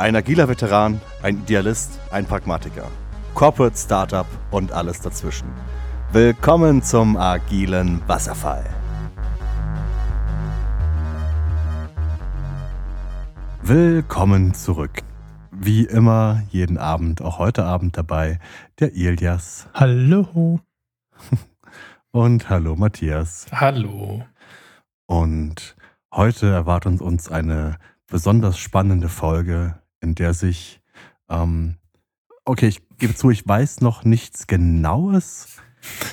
Ein agiler Veteran, ein Idealist, ein Pragmatiker. Corporate Startup und alles dazwischen. Willkommen zum agilen Wasserfall. Willkommen zurück. Wie immer, jeden Abend, auch heute Abend dabei, der Ilias. Hallo. Und hallo Matthias. Hallo. Und heute erwartet uns eine besonders spannende Folge, in der sich, ähm, okay, ich gebe zu, ich weiß noch nichts Genaues.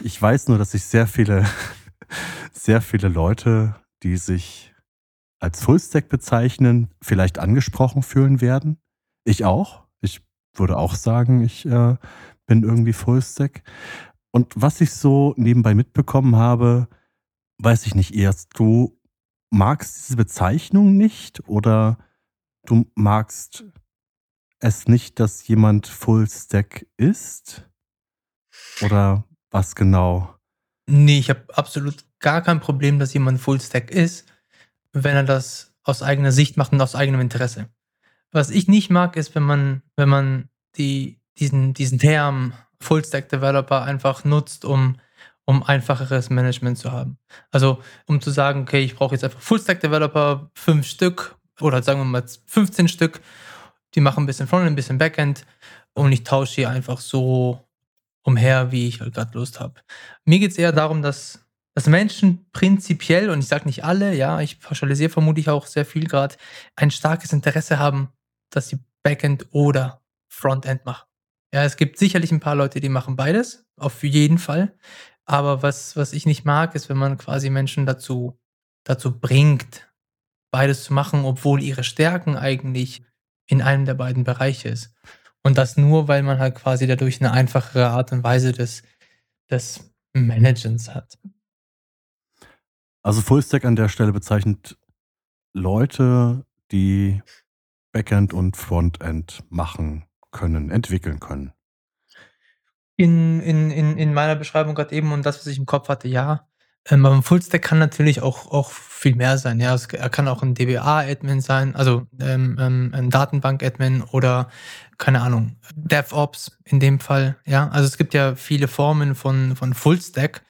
Ich weiß nur, dass sich sehr viele, sehr viele Leute, die sich als Fullstack bezeichnen, vielleicht angesprochen fühlen werden. Ich auch. Ich würde auch sagen, ich äh, bin irgendwie Fullstack. Und was ich so nebenbei mitbekommen habe, weiß ich nicht erst, du magst diese Bezeichnung nicht oder du magst es nicht, dass jemand Fullstack ist? Oder was genau? Nee, ich habe absolut gar kein Problem, dass jemand Fullstack ist, wenn er das aus eigener Sicht macht und aus eigenem Interesse. Was ich nicht mag, ist, wenn man, wenn man die, diesen, diesen Term Fullstack Developer einfach nutzt, um, um einfacheres Management zu haben. Also um zu sagen, okay, ich brauche jetzt einfach Fullstack Developer, fünf Stück oder sagen wir mal 15 Stück, die machen ein bisschen Frontend, ein bisschen Backend und ich tausche hier einfach so umher, wie ich halt gerade Lust habe. Mir geht es eher darum, dass, dass Menschen prinzipiell, und ich sage nicht alle, ja, ich pauschalisiere vermutlich auch sehr viel gerade, ein starkes Interesse haben, dass sie Backend oder Frontend machen. Ja, es gibt sicherlich ein paar Leute, die machen beides, auf jeden Fall. Aber was, was ich nicht mag, ist, wenn man quasi Menschen dazu, dazu bringt, beides zu machen, obwohl ihre Stärken eigentlich in einem der beiden Bereiche ist. Und das nur, weil man halt quasi dadurch eine einfachere Art und Weise des, des Managens hat. Also Fullstack an der Stelle bezeichnet Leute, die Backend und Frontend machen können, entwickeln können. In, in, in, in meiner Beschreibung gerade eben und das, was ich im Kopf hatte, ja. Ähm, aber ein Fullstack kann natürlich auch, auch viel mehr sein. Ja, er kann auch ein DBA-Admin sein, also ähm, ähm, ein Datenbank-Admin oder keine Ahnung, DevOps in dem Fall. Ja, also es gibt ja viele Formen von, von Fullstack.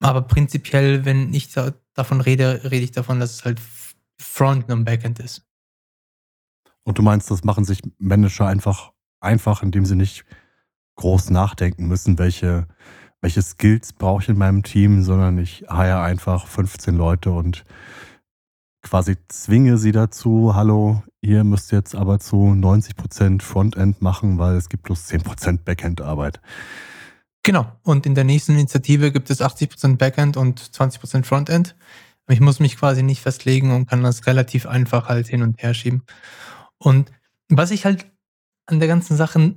Aber prinzipiell, wenn ich da, davon rede, rede ich davon, dass es halt Front und Backend ist. Und du meinst, das machen sich Manager einfach einfach, indem sie nicht groß nachdenken müssen, welche, welche Skills brauche ich in meinem Team, sondern ich hire einfach 15 Leute und quasi zwinge sie dazu, hallo, ihr müsst jetzt aber zu 90% Frontend machen, weil es gibt bloß 10% Backend-Arbeit. Genau. Und in der nächsten Initiative gibt es 80% Backend und 20% Frontend. Ich muss mich quasi nicht festlegen und kann das relativ einfach halt hin und her schieben. Und was ich halt an der ganzen Sache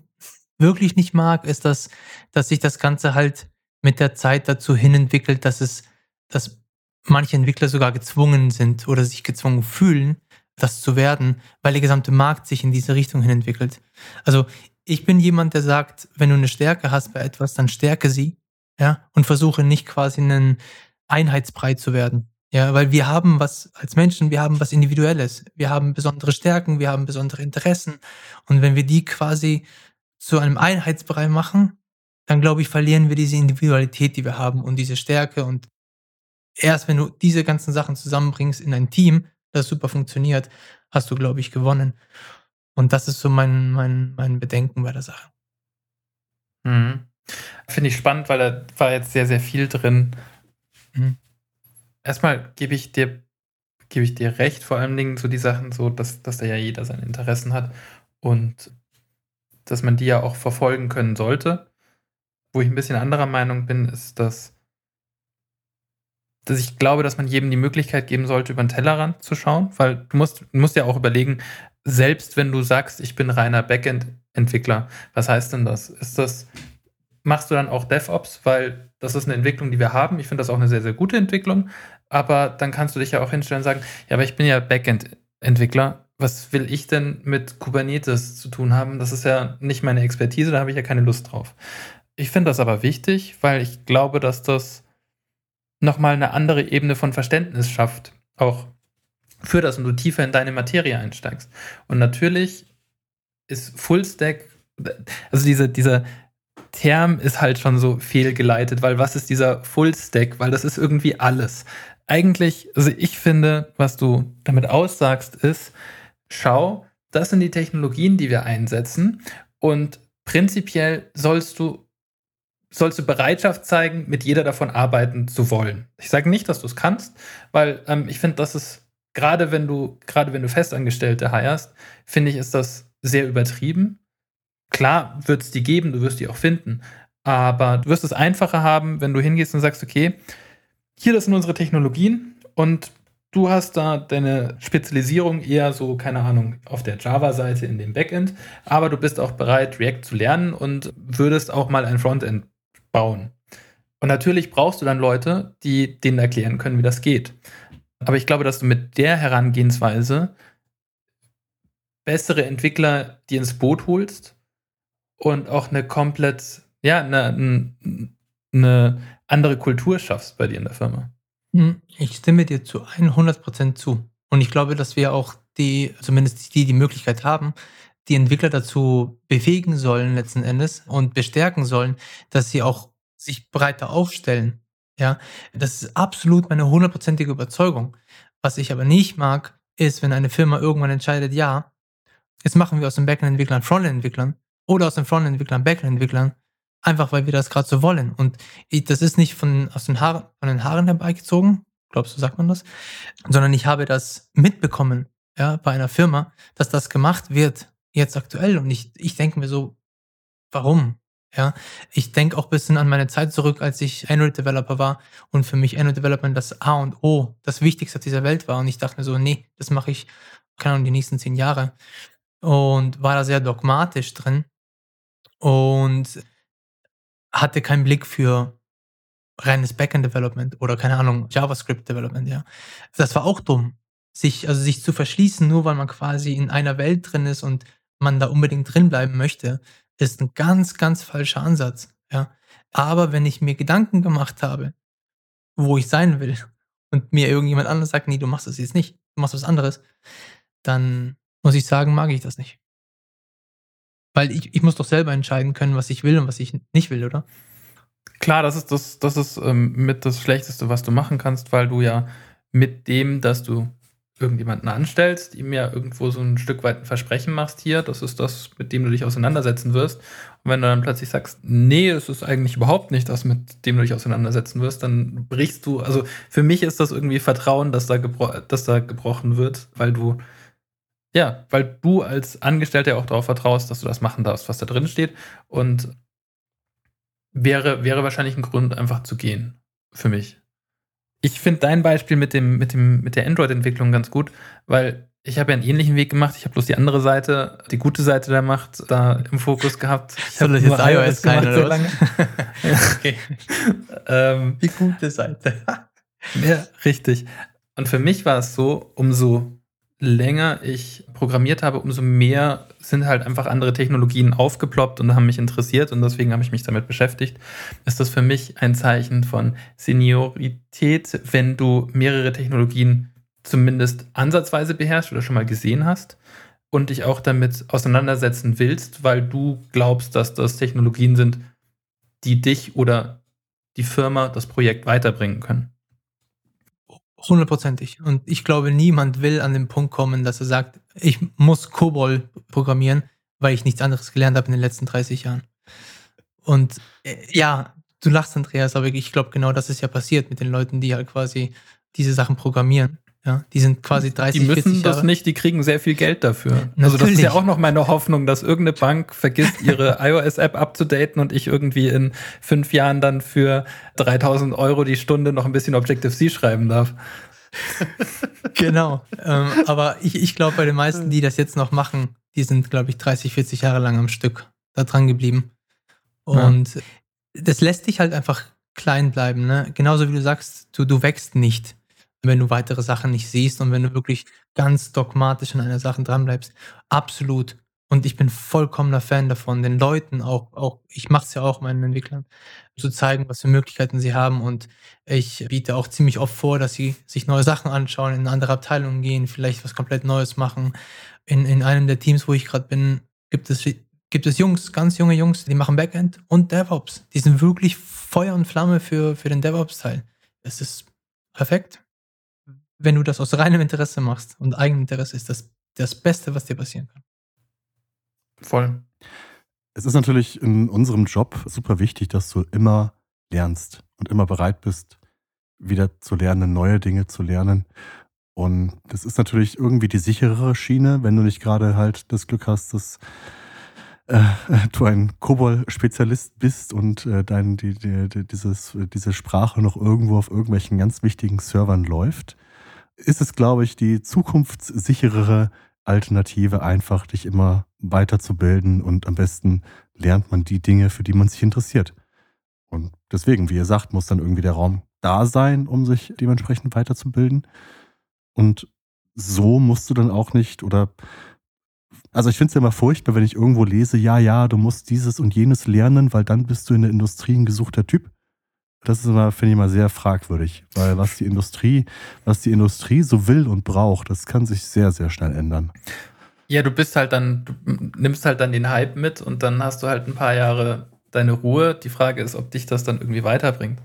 wirklich nicht mag, ist, dass, dass sich das Ganze halt mit der Zeit dazu hin entwickelt, dass es, dass manche Entwickler sogar gezwungen sind oder sich gezwungen fühlen, das zu werden, weil der gesamte Markt sich in diese Richtung hin entwickelt. Also ich bin jemand, der sagt, wenn du eine Stärke hast bei etwas, dann stärke sie, ja, und versuche nicht quasi einen Einheitsbrei zu werden. Ja, weil wir haben was als Menschen, wir haben was Individuelles. Wir haben besondere Stärken, wir haben besondere Interessen. Und wenn wir die quasi zu einem Einheitsbrei machen, dann glaube ich, verlieren wir diese Individualität, die wir haben und diese Stärke. Und erst wenn du diese ganzen Sachen zusammenbringst in ein Team, das super funktioniert, hast du, glaube ich, gewonnen. Und das ist so mein, mein, mein Bedenken bei der Sache. Mhm. Finde ich spannend, weil da war jetzt sehr, sehr viel drin. Mhm erstmal gebe ich dir gebe ich dir recht, vor allen Dingen so die Sachen so, dass, dass da ja jeder seine Interessen hat und dass man die ja auch verfolgen können sollte. Wo ich ein bisschen anderer Meinung bin, ist, dass, dass ich glaube, dass man jedem die Möglichkeit geben sollte, über den Tellerrand zu schauen, weil du musst, musst ja auch überlegen, selbst wenn du sagst, ich bin reiner Backend-Entwickler, was heißt denn das? Ist das, machst du dann auch DevOps, weil das ist eine Entwicklung, die wir haben. Ich finde das auch eine sehr, sehr gute Entwicklung. Aber dann kannst du dich ja auch hinstellen und sagen, ja, aber ich bin ja Backend-Entwickler. Was will ich denn mit Kubernetes zu tun haben? Das ist ja nicht meine Expertise, da habe ich ja keine Lust drauf. Ich finde das aber wichtig, weil ich glaube, dass das nochmal eine andere Ebene von Verständnis schafft. Auch für das und du tiefer in deine Materie einsteigst. Und natürlich ist Fullstack, also diese, dieser Term ist halt schon so fehlgeleitet, weil was ist dieser Fullstack? Weil das ist irgendwie alles. Eigentlich, also ich finde, was du damit aussagst, ist, schau, das sind die Technologien, die wir einsetzen und prinzipiell sollst du sollst du Bereitschaft zeigen, mit jeder davon arbeiten zu wollen. Ich sage nicht, dass du es kannst, weil ähm, ich finde, das ist gerade wenn du gerade wenn du Festangestellte heierst, finde ich, ist das sehr übertrieben. Klar wird es die geben, du wirst die auch finden, aber du wirst es einfacher haben, wenn du hingehst und sagst, okay, hier das sind unsere Technologien und du hast da deine Spezialisierung eher so, keine Ahnung, auf der Java-Seite in dem Backend, aber du bist auch bereit, React zu lernen und würdest auch mal ein Frontend bauen. Und natürlich brauchst du dann Leute, die denen erklären können, wie das geht. Aber ich glaube, dass du mit der Herangehensweise bessere Entwickler dir ins Boot holst und auch eine komplett, ja, eine, eine andere Kultur schaffst bei dir in der Firma. Hm, ich stimme dir zu 100% zu. Und ich glaube, dass wir auch die, zumindest die, die Möglichkeit haben, die Entwickler dazu befähigen sollen letzten Endes und bestärken sollen, dass sie auch sich breiter aufstellen. Ja, das ist absolut meine hundertprozentige Überzeugung. Was ich aber nicht mag, ist, wenn eine Firma irgendwann entscheidet, ja, jetzt machen wir aus den Backend-Entwicklern Frontend-Entwicklern oder aus den Frontend-Entwicklern Backend-Entwicklern, einfach weil wir das gerade so wollen. Und ich, das ist nicht von, aus den Haaren, von den Haaren herbeigezogen, glaubst du, sagt man das, sondern ich habe das mitbekommen, ja, bei einer Firma, dass das gemacht wird jetzt aktuell. Und ich, ich denke mir so, warum? Ja, ich denke auch ein bisschen an meine Zeit zurück, als ich Android Developer war und für mich Android Development das A und O, das Wichtigste auf dieser Welt war. Und ich dachte mir so, nee, das mache ich, keine Ahnung, die nächsten zehn Jahre. Und war da sehr dogmatisch drin und hatte keinen Blick für reines Backend Development oder keine Ahnung, JavaScript Development, ja. Das war auch dumm. Sich, also sich zu verschließen, nur weil man quasi in einer Welt drin ist und man da unbedingt drin bleiben möchte, ist ein ganz, ganz falscher Ansatz. Ja. Aber wenn ich mir Gedanken gemacht habe, wo ich sein will, und mir irgendjemand anderes sagt, nee, du machst das jetzt nicht, du machst was anderes, dann muss ich sagen, mag ich das nicht. Weil ich, ich muss doch selber entscheiden können, was ich will und was ich nicht will, oder? Klar, das ist das, das ist ähm, mit das Schlechteste, was du machen kannst, weil du ja mit dem, dass du irgendjemanden anstellst, ihm ja irgendwo so ein Stück weit ein Versprechen machst hier, das ist das, mit dem du dich auseinandersetzen wirst. Und wenn du dann plötzlich sagst, nee, es ist eigentlich überhaupt nicht das, mit dem du dich auseinandersetzen wirst, dann brichst du, also für mich ist das irgendwie Vertrauen, dass da, gebro dass da gebrochen wird, weil du, ja, weil du als Angestellter auch darauf vertraust, dass du das machen darfst, was da drin steht. Und wäre, wäre wahrscheinlich ein Grund, einfach zu gehen. Für mich. Ich finde dein Beispiel mit, dem, mit, dem, mit der Android-Entwicklung ganz gut, weil ich habe ja einen ähnlichen Weg gemacht. Ich habe bloß die andere Seite, die gute Seite der Macht, da im Fokus gehabt. Ich habe nur iOS gemacht so lange. okay. ähm, Die gute Seite. ja, richtig. Und für mich war es so, umso länger ich programmiert habe, umso mehr sind halt einfach andere Technologien aufgeploppt und haben mich interessiert und deswegen habe ich mich damit beschäftigt. Ist das für mich ein Zeichen von Seniorität, wenn du mehrere Technologien zumindest ansatzweise beherrschst oder schon mal gesehen hast und dich auch damit auseinandersetzen willst, weil du glaubst, dass das Technologien sind, die dich oder die Firma, das Projekt weiterbringen können. Hundertprozentig. Und ich glaube, niemand will an den Punkt kommen, dass er sagt, ich muss COBOL programmieren, weil ich nichts anderes gelernt habe in den letzten 30 Jahren. Und äh, ja, du lachst, Andreas, aber ich glaube, genau das ist ja passiert mit den Leuten, die halt quasi diese Sachen programmieren. Ja, die sind quasi 30, Die müssen 40 Jahre. das nicht, die kriegen sehr viel Geld dafür. Natürlich. Also das ist ja auch noch meine Hoffnung, dass irgendeine Bank vergisst, ihre iOS-App abzudaten und ich irgendwie in fünf Jahren dann für 3000 Euro die Stunde noch ein bisschen Objective-C schreiben darf. Genau. ähm, aber ich, ich glaube, bei den meisten, die das jetzt noch machen, die sind, glaube ich, 30, 40 Jahre lang am Stück da dran geblieben. Und das lässt dich halt einfach klein bleiben. Ne? Genauso wie du sagst, du, du wächst nicht, wenn du weitere Sachen nicht siehst und wenn du wirklich ganz dogmatisch an einer Sache dranbleibst. Absolut. Und ich bin vollkommener Fan davon, den Leuten auch, auch ich mache es ja auch meinen Entwicklern, zu zeigen, was für Möglichkeiten sie haben. Und ich biete auch ziemlich oft vor, dass sie sich neue Sachen anschauen, in andere Abteilungen gehen, vielleicht was komplett Neues machen. In, in einem der Teams, wo ich gerade bin, gibt es, gibt es Jungs, ganz junge Jungs, die machen Backend und DevOps. Die sind wirklich Feuer und Flamme für, für den DevOps-Teil. Es ist perfekt. Wenn du das aus reinem Interesse machst und Eigeninteresse ist das das Beste, was dir passieren kann. Voll. Es ist natürlich in unserem Job super wichtig, dass du immer lernst und immer bereit bist, wieder zu lernen, neue Dinge zu lernen. Und das ist natürlich irgendwie die sicherere Schiene, wenn du nicht gerade halt das Glück hast, dass äh, du ein COBOL-Spezialist bist und äh, dein, die, die, die, dieses, diese Sprache noch irgendwo auf irgendwelchen ganz wichtigen Servern läuft, ist es, glaube ich, die zukunftssicherere Alternative, einfach dich immer weiterzubilden und am besten lernt man die Dinge, für die man sich interessiert. Und deswegen, wie ihr sagt, muss dann irgendwie der Raum da sein, um sich dementsprechend weiterzubilden. Und so musst du dann auch nicht oder also ich finde es ja immer furchtbar, wenn ich irgendwo lese, ja, ja, du musst dieses und jenes lernen, weil dann bist du in der Industrie ein gesuchter Typ. Das ist immer, finde ich mal, sehr fragwürdig, weil was die Industrie, was die Industrie so will und braucht, das kann sich sehr, sehr schnell ändern. Ja, du bist halt dann, du nimmst halt dann den Hype mit und dann hast du halt ein paar Jahre deine Ruhe. Die Frage ist, ob dich das dann irgendwie weiterbringt.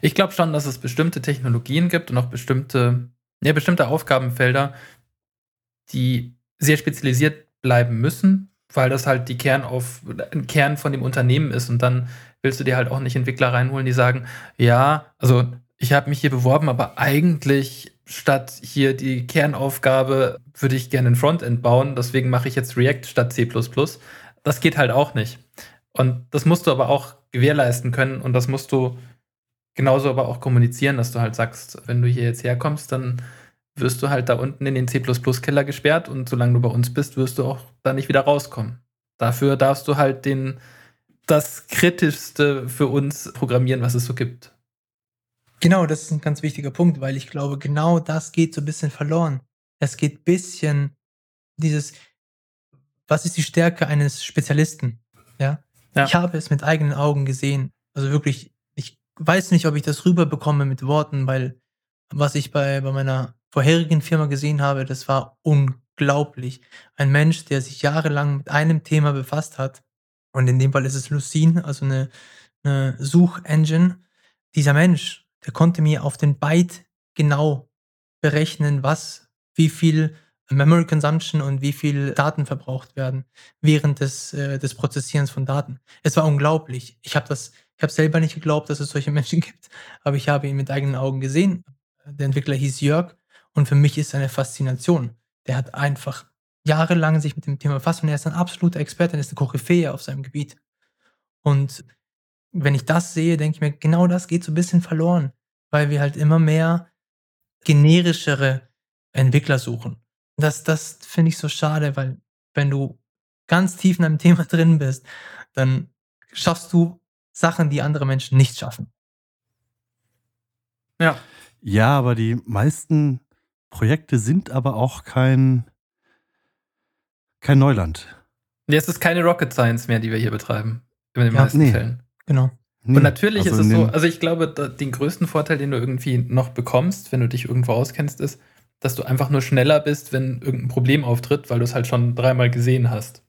Ich glaube schon, dass es bestimmte Technologien gibt und auch bestimmte, ja, bestimmte Aufgabenfelder, die sehr spezialisiert bleiben müssen, weil das halt die Kernauf, ein Kern von dem Unternehmen ist und dann willst du dir halt auch nicht Entwickler reinholen, die sagen, ja, also ich habe mich hier beworben, aber eigentlich statt hier die Kernaufgabe würde ich gerne ein Frontend bauen, deswegen mache ich jetzt React statt C++. Das geht halt auch nicht. Und das musst du aber auch gewährleisten können und das musst du genauso aber auch kommunizieren, dass du halt sagst, wenn du hier jetzt herkommst, dann wirst du halt da unten in den C++-Keller gesperrt und solange du bei uns bist, wirst du auch da nicht wieder rauskommen. Dafür darfst du halt den, das Kritischste für uns programmieren, was es so gibt. Genau, das ist ein ganz wichtiger Punkt, weil ich glaube, genau das geht so ein bisschen verloren. Es geht ein bisschen dieses, was ist die Stärke eines Spezialisten? Ja? ja. Ich habe es mit eigenen Augen gesehen. Also wirklich, ich weiß nicht, ob ich das rüberbekomme mit Worten, weil was ich bei, bei meiner vorherigen Firma gesehen habe, das war unglaublich. Ein Mensch, der sich jahrelang mit einem Thema befasst hat, und in dem Fall ist es Lucene, also eine, eine Suchengine. Dieser Mensch, der konnte mir auf den Byte genau berechnen, was, wie viel Memory Consumption und wie viel Daten verbraucht werden während des, äh, des Prozessierens von Daten. Es war unglaublich. Ich habe das, ich habe selber nicht geglaubt, dass es solche Menschen gibt, aber ich habe ihn mit eigenen Augen gesehen. Der Entwickler hieß Jörg und für mich ist es eine Faszination. Der hat einfach jahrelang sich mit dem Thema befasst und er ist ein absoluter Experte, er ist eine Koryphäe auf seinem Gebiet. Und wenn ich das sehe, denke ich mir, genau das geht so ein bisschen verloren, weil wir halt immer mehr generischere Entwickler suchen. Das, das finde ich so schade, weil wenn du ganz tief in einem Thema drin bist, dann schaffst du Sachen, die andere Menschen nicht schaffen. Ja. Ja, aber die meisten Projekte sind aber auch kein, kein Neuland. Es ist keine Rocket Science mehr, die wir hier betreiben. In den ja, meisten nee. Fällen. Genau. Nee. Und natürlich also ist es so, also ich glaube, den größten Vorteil, den du irgendwie noch bekommst, wenn du dich irgendwo auskennst, ist, dass du einfach nur schneller bist, wenn irgendein Problem auftritt, weil du es halt schon dreimal gesehen hast.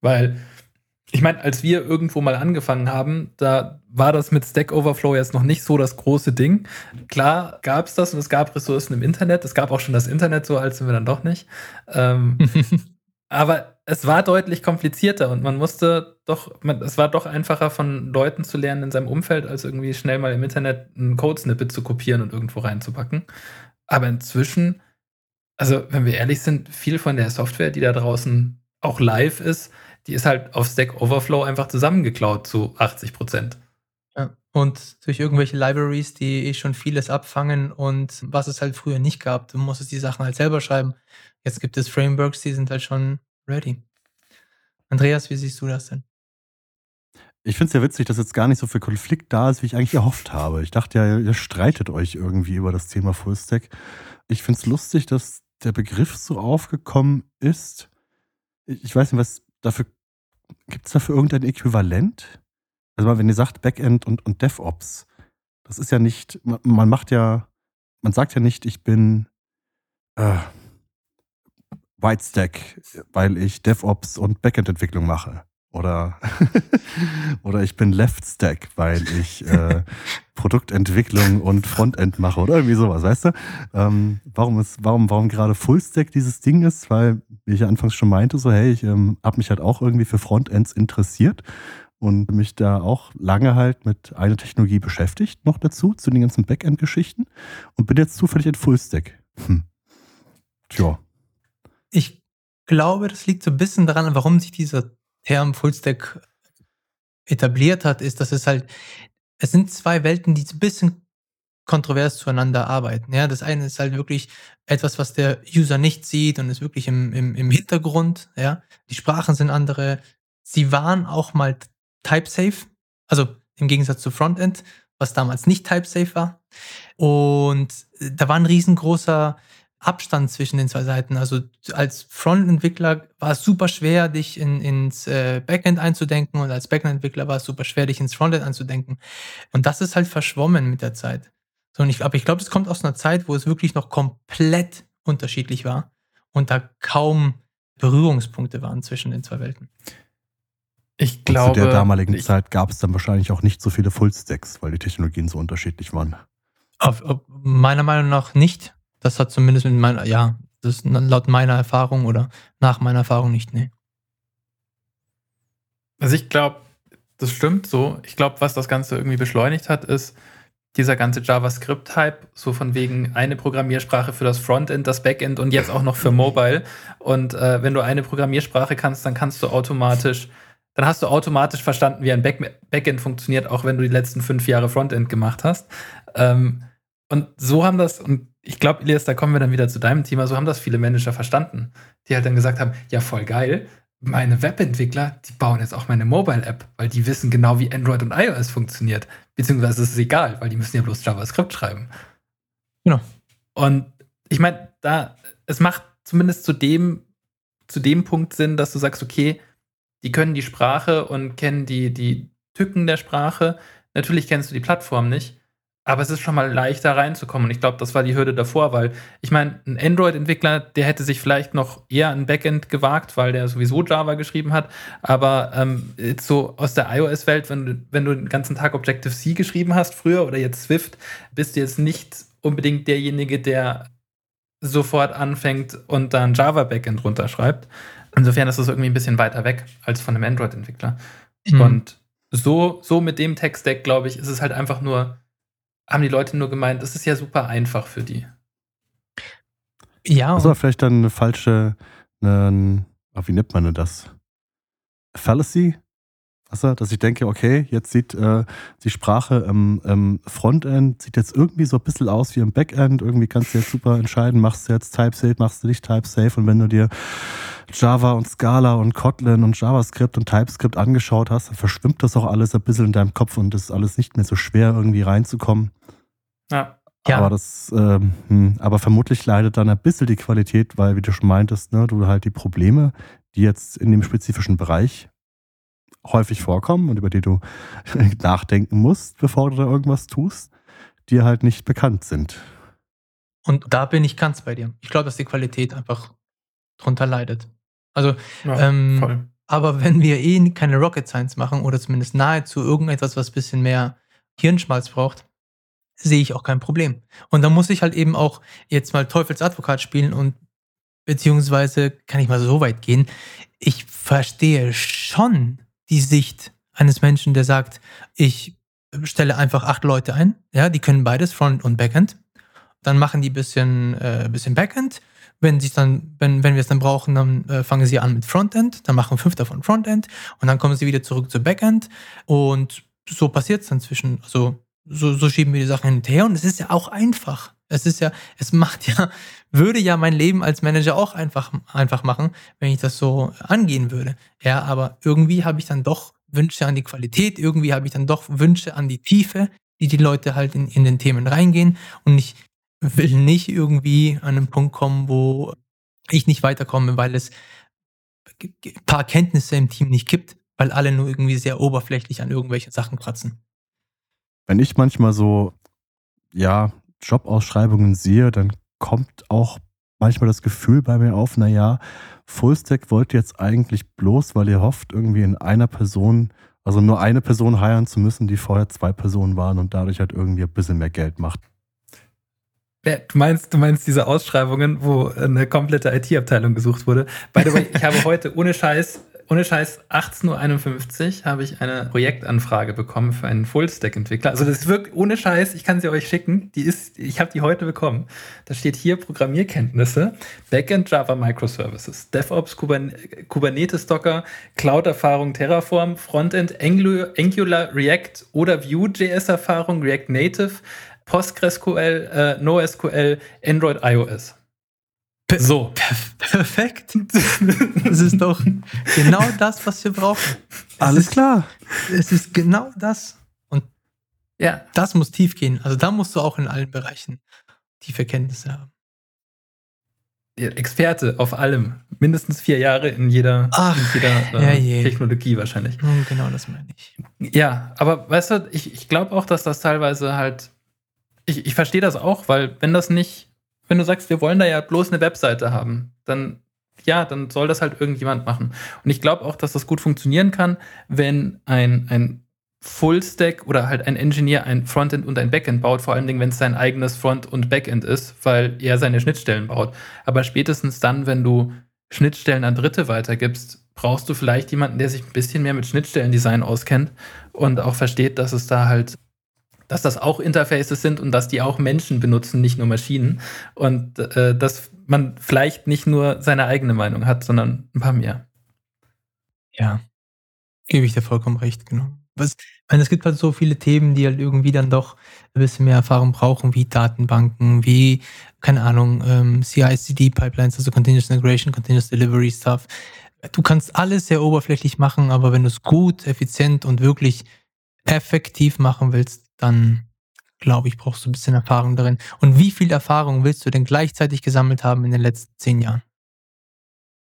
Weil, ich meine, als wir irgendwo mal angefangen haben, da war das mit Stack Overflow jetzt noch nicht so das große Ding. Klar gab es das und es gab Ressourcen im Internet. Es gab auch schon das Internet, so alt sind wir dann doch nicht. Ähm, aber es war deutlich komplizierter und man musste doch, man, es war doch einfacher von Leuten zu lernen in seinem Umfeld, als irgendwie schnell mal im Internet ein Code-Snippet zu kopieren und irgendwo reinzupacken. Aber inzwischen, also wenn wir ehrlich sind, viel von der Software, die da draußen auch live ist, die ist halt auf Stack Overflow einfach zusammengeklaut zu 80 Prozent. Ja, und durch irgendwelche Libraries, die eh schon vieles abfangen und was es halt früher nicht gab, du musstest die Sachen halt selber schreiben. Jetzt gibt es Frameworks, die sind halt schon ready. Andreas, wie siehst du das denn? Ich finde es ja witzig, dass jetzt gar nicht so viel Konflikt da ist, wie ich eigentlich erhofft habe. Ich dachte ja, ihr streitet euch irgendwie über das Thema Fullstack. Ich finde es lustig, dass der Begriff so aufgekommen ist. Ich weiß nicht, was dafür gibt es dafür irgendein Äquivalent? Also wenn ihr sagt Backend und, und DevOps, das ist ja nicht, man, man macht ja, man sagt ja nicht, ich bin, äh, White Stack, weil ich DevOps und Backend-Entwicklung mache. Oder, oder ich bin Left Stack, weil ich äh, Produktentwicklung und Frontend mache oder irgendwie sowas, weißt du? Ähm, warum, ist, warum, warum gerade Full Stack dieses Ding ist, weil, wie ich ja anfangs schon meinte, so, hey, ich ähm, habe mich halt auch irgendwie für Frontends interessiert und mich da auch lange halt mit einer Technologie beschäftigt, noch dazu, zu den ganzen Backend-Geschichten und bin jetzt zufällig in Full Stack. Hm. Tja. Ich glaube, das liegt so ein bisschen daran, warum sich dieser Term Fullstack etabliert hat, ist, dass es halt, es sind zwei Welten, die ein bisschen kontrovers zueinander arbeiten. Ja, das eine ist halt wirklich etwas, was der User nicht sieht und ist wirklich im, im, im Hintergrund. Ja, die Sprachen sind andere. Sie waren auch mal type-safe, also im Gegensatz zu Frontend, was damals nicht type-safe war. Und da war ein riesengroßer Abstand zwischen den zwei Seiten. Also als Frontentwickler war es super schwer, dich in, ins äh, Backend einzudenken und als Backend-Entwickler war es super schwer, dich ins Frontend einzudenken. Und das ist halt verschwommen mit der Zeit. So, und ich, aber ich glaube, es kommt aus einer Zeit, wo es wirklich noch komplett unterschiedlich war und da kaum Berührungspunkte waren zwischen den zwei Welten. Ich glaube. Und zu der damaligen ich, Zeit gab es dann wahrscheinlich auch nicht so viele Fullstacks, weil die Technologien so unterschiedlich waren. Auf, auf meiner Meinung nach nicht. Das hat zumindest mit meiner, ja, das ist laut meiner Erfahrung oder nach meiner Erfahrung nicht, nee. Also ich glaube, das stimmt so. Ich glaube, was das Ganze irgendwie beschleunigt hat, ist dieser ganze JavaScript-Hype, so von wegen eine Programmiersprache für das Frontend, das Backend und jetzt auch noch für Mobile. Und äh, wenn du eine Programmiersprache kannst, dann kannst du automatisch, dann hast du automatisch verstanden, wie ein Back Backend funktioniert, auch wenn du die letzten fünf Jahre Frontend gemacht hast. Ähm, und so haben das, und ich glaube, Elias, da kommen wir dann wieder zu deinem Thema, so haben das viele Manager verstanden, die halt dann gesagt haben, ja, voll geil, meine Webentwickler, die bauen jetzt auch meine Mobile-App, weil die wissen genau, wie Android und iOS funktioniert. Beziehungsweise ist es egal, weil die müssen ja bloß JavaScript schreiben. Genau. Und ich meine, da, es macht zumindest zu dem, zu dem Punkt Sinn, dass du sagst, okay, die können die Sprache und kennen die, die Tücken der Sprache. Natürlich kennst du die Plattform nicht, aber es ist schon mal leichter reinzukommen. Und ich glaube, das war die Hürde davor, weil ich meine, ein Android-Entwickler, der hätte sich vielleicht noch eher ein Backend gewagt, weil der sowieso Java geschrieben hat. Aber ähm, jetzt so aus der iOS-Welt, wenn du, wenn du den ganzen Tag Objective-C geschrieben hast früher oder jetzt Swift, bist du jetzt nicht unbedingt derjenige, der sofort anfängt und dann Java-Backend runterschreibt. Insofern ist das irgendwie ein bisschen weiter weg als von einem Android-Entwickler. Mhm. Und so, so mit dem Tech-Stack, glaube ich, ist es halt einfach nur haben die Leute nur gemeint, das ist ja super einfach für die. Ja. Das war vielleicht dann eine falsche, eine, wie nennt man denn das? Fallacy? Also, dass ich denke, okay, jetzt sieht äh, die Sprache im, im, Frontend, sieht jetzt irgendwie so ein bisschen aus wie im Backend. Irgendwie kannst du jetzt super entscheiden, machst du jetzt Type-Safe, machst du nicht Type-Safe. Und wenn du dir Java und Scala und Kotlin und JavaScript und TypeScript angeschaut hast, dann verschwimmt das auch alles ein bisschen in deinem Kopf und es ist alles nicht mehr so schwer, irgendwie reinzukommen. Ja. Ja. Aber das, ähm, hm, aber vermutlich leidet dann ein bisschen die Qualität, weil, wie du schon meintest, ne, du halt die Probleme, die jetzt in dem spezifischen Bereich häufig vorkommen und über die du nachdenken musst, bevor du da irgendwas tust, dir halt nicht bekannt sind. Und da bin ich ganz bei dir. Ich glaube, dass die Qualität einfach drunter leidet. Also, ja, ähm, aber wenn wir eh keine Rocket Science machen oder zumindest nahezu irgendetwas, was ein bisschen mehr Hirnschmalz braucht, sehe ich auch kein Problem. Und da muss ich halt eben auch jetzt mal Teufelsadvokat spielen und beziehungsweise kann ich mal so weit gehen. Ich verstehe schon die Sicht eines Menschen, der sagt, ich stelle einfach acht Leute ein, ja, die können beides, Front und Backend. Dann machen die bisschen, äh, bisschen Backend. Wenn wenn, wenn wir es dann brauchen, dann äh, fangen sie an mit Frontend, dann machen fünf davon Frontend und dann kommen sie wieder zurück zu Backend. Und so passiert es dann zwischen, also so, so schieben wir die Sachen hinterher und es ist ja auch einfach. Es ist ja, es macht ja, würde ja mein Leben als Manager auch einfach, einfach machen, wenn ich das so angehen würde. Ja, aber irgendwie habe ich dann doch Wünsche an die Qualität, irgendwie habe ich dann doch Wünsche an die Tiefe, die die Leute halt in, in den Themen reingehen und ich will nicht irgendwie an einen Punkt kommen, wo ich nicht weiterkomme, weil es ein paar Kenntnisse im Team nicht gibt, weil alle nur irgendwie sehr oberflächlich an irgendwelchen Sachen kratzen wenn ich manchmal so, ja, Jobausschreibungen sehe, dann kommt auch manchmal das Gefühl bei mir auf, naja, Fullstack wollt ihr jetzt eigentlich bloß, weil ihr hofft, irgendwie in einer Person, also nur eine Person heiern zu müssen, die vorher zwei Personen waren und dadurch halt irgendwie ein bisschen mehr Geld macht. Ja, du meinst, du meinst diese Ausschreibungen, wo eine komplette IT-Abteilung gesucht wurde. By the way, ich habe heute ohne Scheiß ohne Scheiß, 18.51 Uhr habe ich eine Projektanfrage bekommen für einen Full-Stack-Entwickler. Also das ist wirklich ohne Scheiß, ich kann sie euch schicken. Die ist, ich habe die heute bekommen. Da steht hier Programmierkenntnisse, Backend Java Microservices, DevOps Kubernetes Docker, Cloud-Erfahrung Terraform, Frontend Angular React oder Vue.js-Erfahrung React Native, PostgreSQL, äh, NoSQL, Android iOS. So. Perfekt. Das ist doch genau das, was wir brauchen. Es Alles ist, klar. Es ist genau das. Und ja, das muss tief gehen. Also da musst du auch in allen Bereichen tiefe Kenntnisse haben. Experte auf allem. Mindestens vier Jahre in jeder, Ach, in jeder äh, Technologie wahrscheinlich. Genau das meine ich. Ja, aber weißt du, ich, ich glaube auch, dass das teilweise halt. Ich, ich verstehe das auch, weil wenn das nicht wenn du sagst, wir wollen da ja bloß eine Webseite haben, dann ja, dann soll das halt irgendjemand machen. Und ich glaube auch, dass das gut funktionieren kann, wenn ein, ein Full-Stack oder halt ein Engineer ein Frontend und ein Backend baut, vor allen Dingen, wenn es sein eigenes Front- und Backend ist, weil er seine Schnittstellen baut. Aber spätestens dann, wenn du Schnittstellen an Dritte weitergibst, brauchst du vielleicht jemanden, der sich ein bisschen mehr mit Schnittstellendesign auskennt und auch versteht, dass es da halt dass das auch Interfaces sind und dass die auch Menschen benutzen, nicht nur Maschinen. Und äh, dass man vielleicht nicht nur seine eigene Meinung hat, sondern ein paar mehr. Ja, gebe ich dir vollkommen recht, genau. Was, ich meine, es gibt halt so viele Themen, die halt irgendwie dann doch ein bisschen mehr Erfahrung brauchen, wie Datenbanken, wie, keine Ahnung, ähm, CI-CD-Pipelines, also Continuous Integration, Continuous Delivery Stuff. Du kannst alles sehr oberflächlich machen, aber wenn du es gut, effizient und wirklich effektiv machen willst, dann glaube ich, brauchst du ein bisschen Erfahrung darin. Und wie viel Erfahrung willst du denn gleichzeitig gesammelt haben in den letzten zehn Jahren?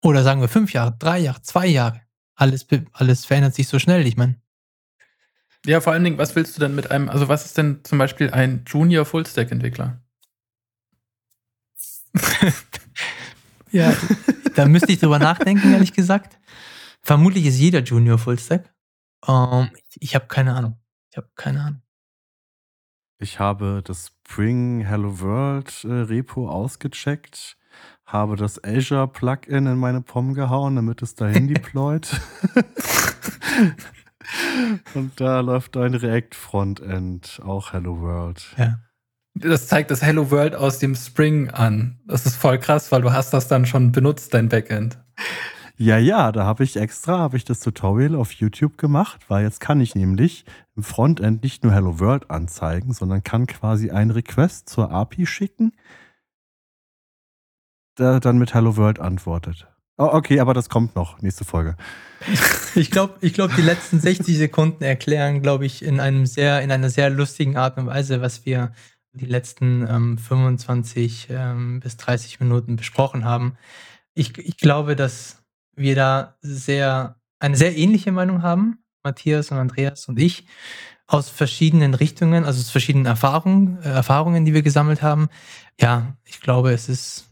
Oder sagen wir fünf Jahre, drei Jahre, zwei Jahre. Alles, alles verändert sich so schnell, ich meine. Ja, vor allen Dingen, was willst du denn mit einem, also was ist denn zum Beispiel ein Junior Fullstack-Entwickler? ja, da müsste ich drüber nachdenken, ehrlich gesagt. Vermutlich ist jeder Junior Fullstack. Ähm, ich, ich habe keine Ahnung. Ich habe keine Ahnung. Ich habe das Spring Hello World äh, Repo ausgecheckt, habe das Azure Plugin in meine POM gehauen, damit es dahin deployt. Und da läuft ein React Frontend, auch Hello World. Ja. Das zeigt das Hello World aus dem Spring an. Das ist voll krass, weil du hast das dann schon benutzt, dein Backend. Ja, ja, da habe ich extra, habe ich das Tutorial auf YouTube gemacht, weil jetzt kann ich nämlich im Frontend nicht nur Hello World anzeigen, sondern kann quasi einen Request zur API schicken, der dann mit Hello World antwortet. Oh, okay, aber das kommt noch, nächste Folge. Ich glaube, ich glaub, die letzten 60 Sekunden erklären, glaube ich, in einem sehr, in einer sehr lustigen Art und Weise, was wir die letzten ähm, 25 ähm, bis 30 Minuten besprochen haben. Ich, ich glaube, dass wir da sehr, eine sehr ähnliche Meinung haben, Matthias und Andreas und ich, aus verschiedenen Richtungen, also aus verschiedenen Erfahrungen, äh, Erfahrungen, die wir gesammelt haben. Ja, ich glaube, es ist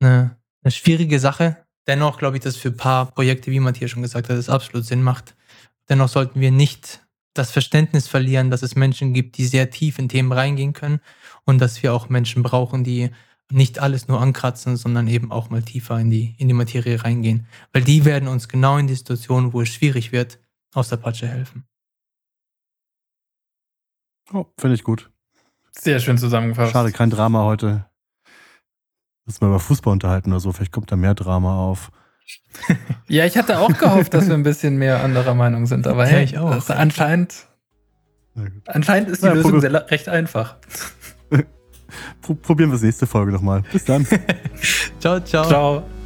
eine, eine schwierige Sache. Dennoch glaube ich, dass für ein paar Projekte, wie Matthias schon gesagt hat, es absolut Sinn macht. Dennoch sollten wir nicht das Verständnis verlieren, dass es Menschen gibt, die sehr tief in Themen reingehen können und dass wir auch Menschen brauchen, die nicht alles nur ankratzen, sondern eben auch mal tiefer in die, in die Materie reingehen. Weil die werden uns genau in die Situation, wo es schwierig wird, aus der Patsche helfen. Oh, finde ich gut. Sehr schön zusammengefasst. Schade, kein Drama heute. Müssen wir über Fußball unterhalten oder so. Vielleicht kommt da mehr Drama auf. ja, ich hatte auch gehofft, dass wir ein bisschen mehr anderer Meinung sind, aber hey, ich auch. anscheinend, anscheinend ist die ja, Lösung sehr, recht einfach. Probieren wir es nächste Folge nochmal. Bis dann. ciao, ciao. Ciao.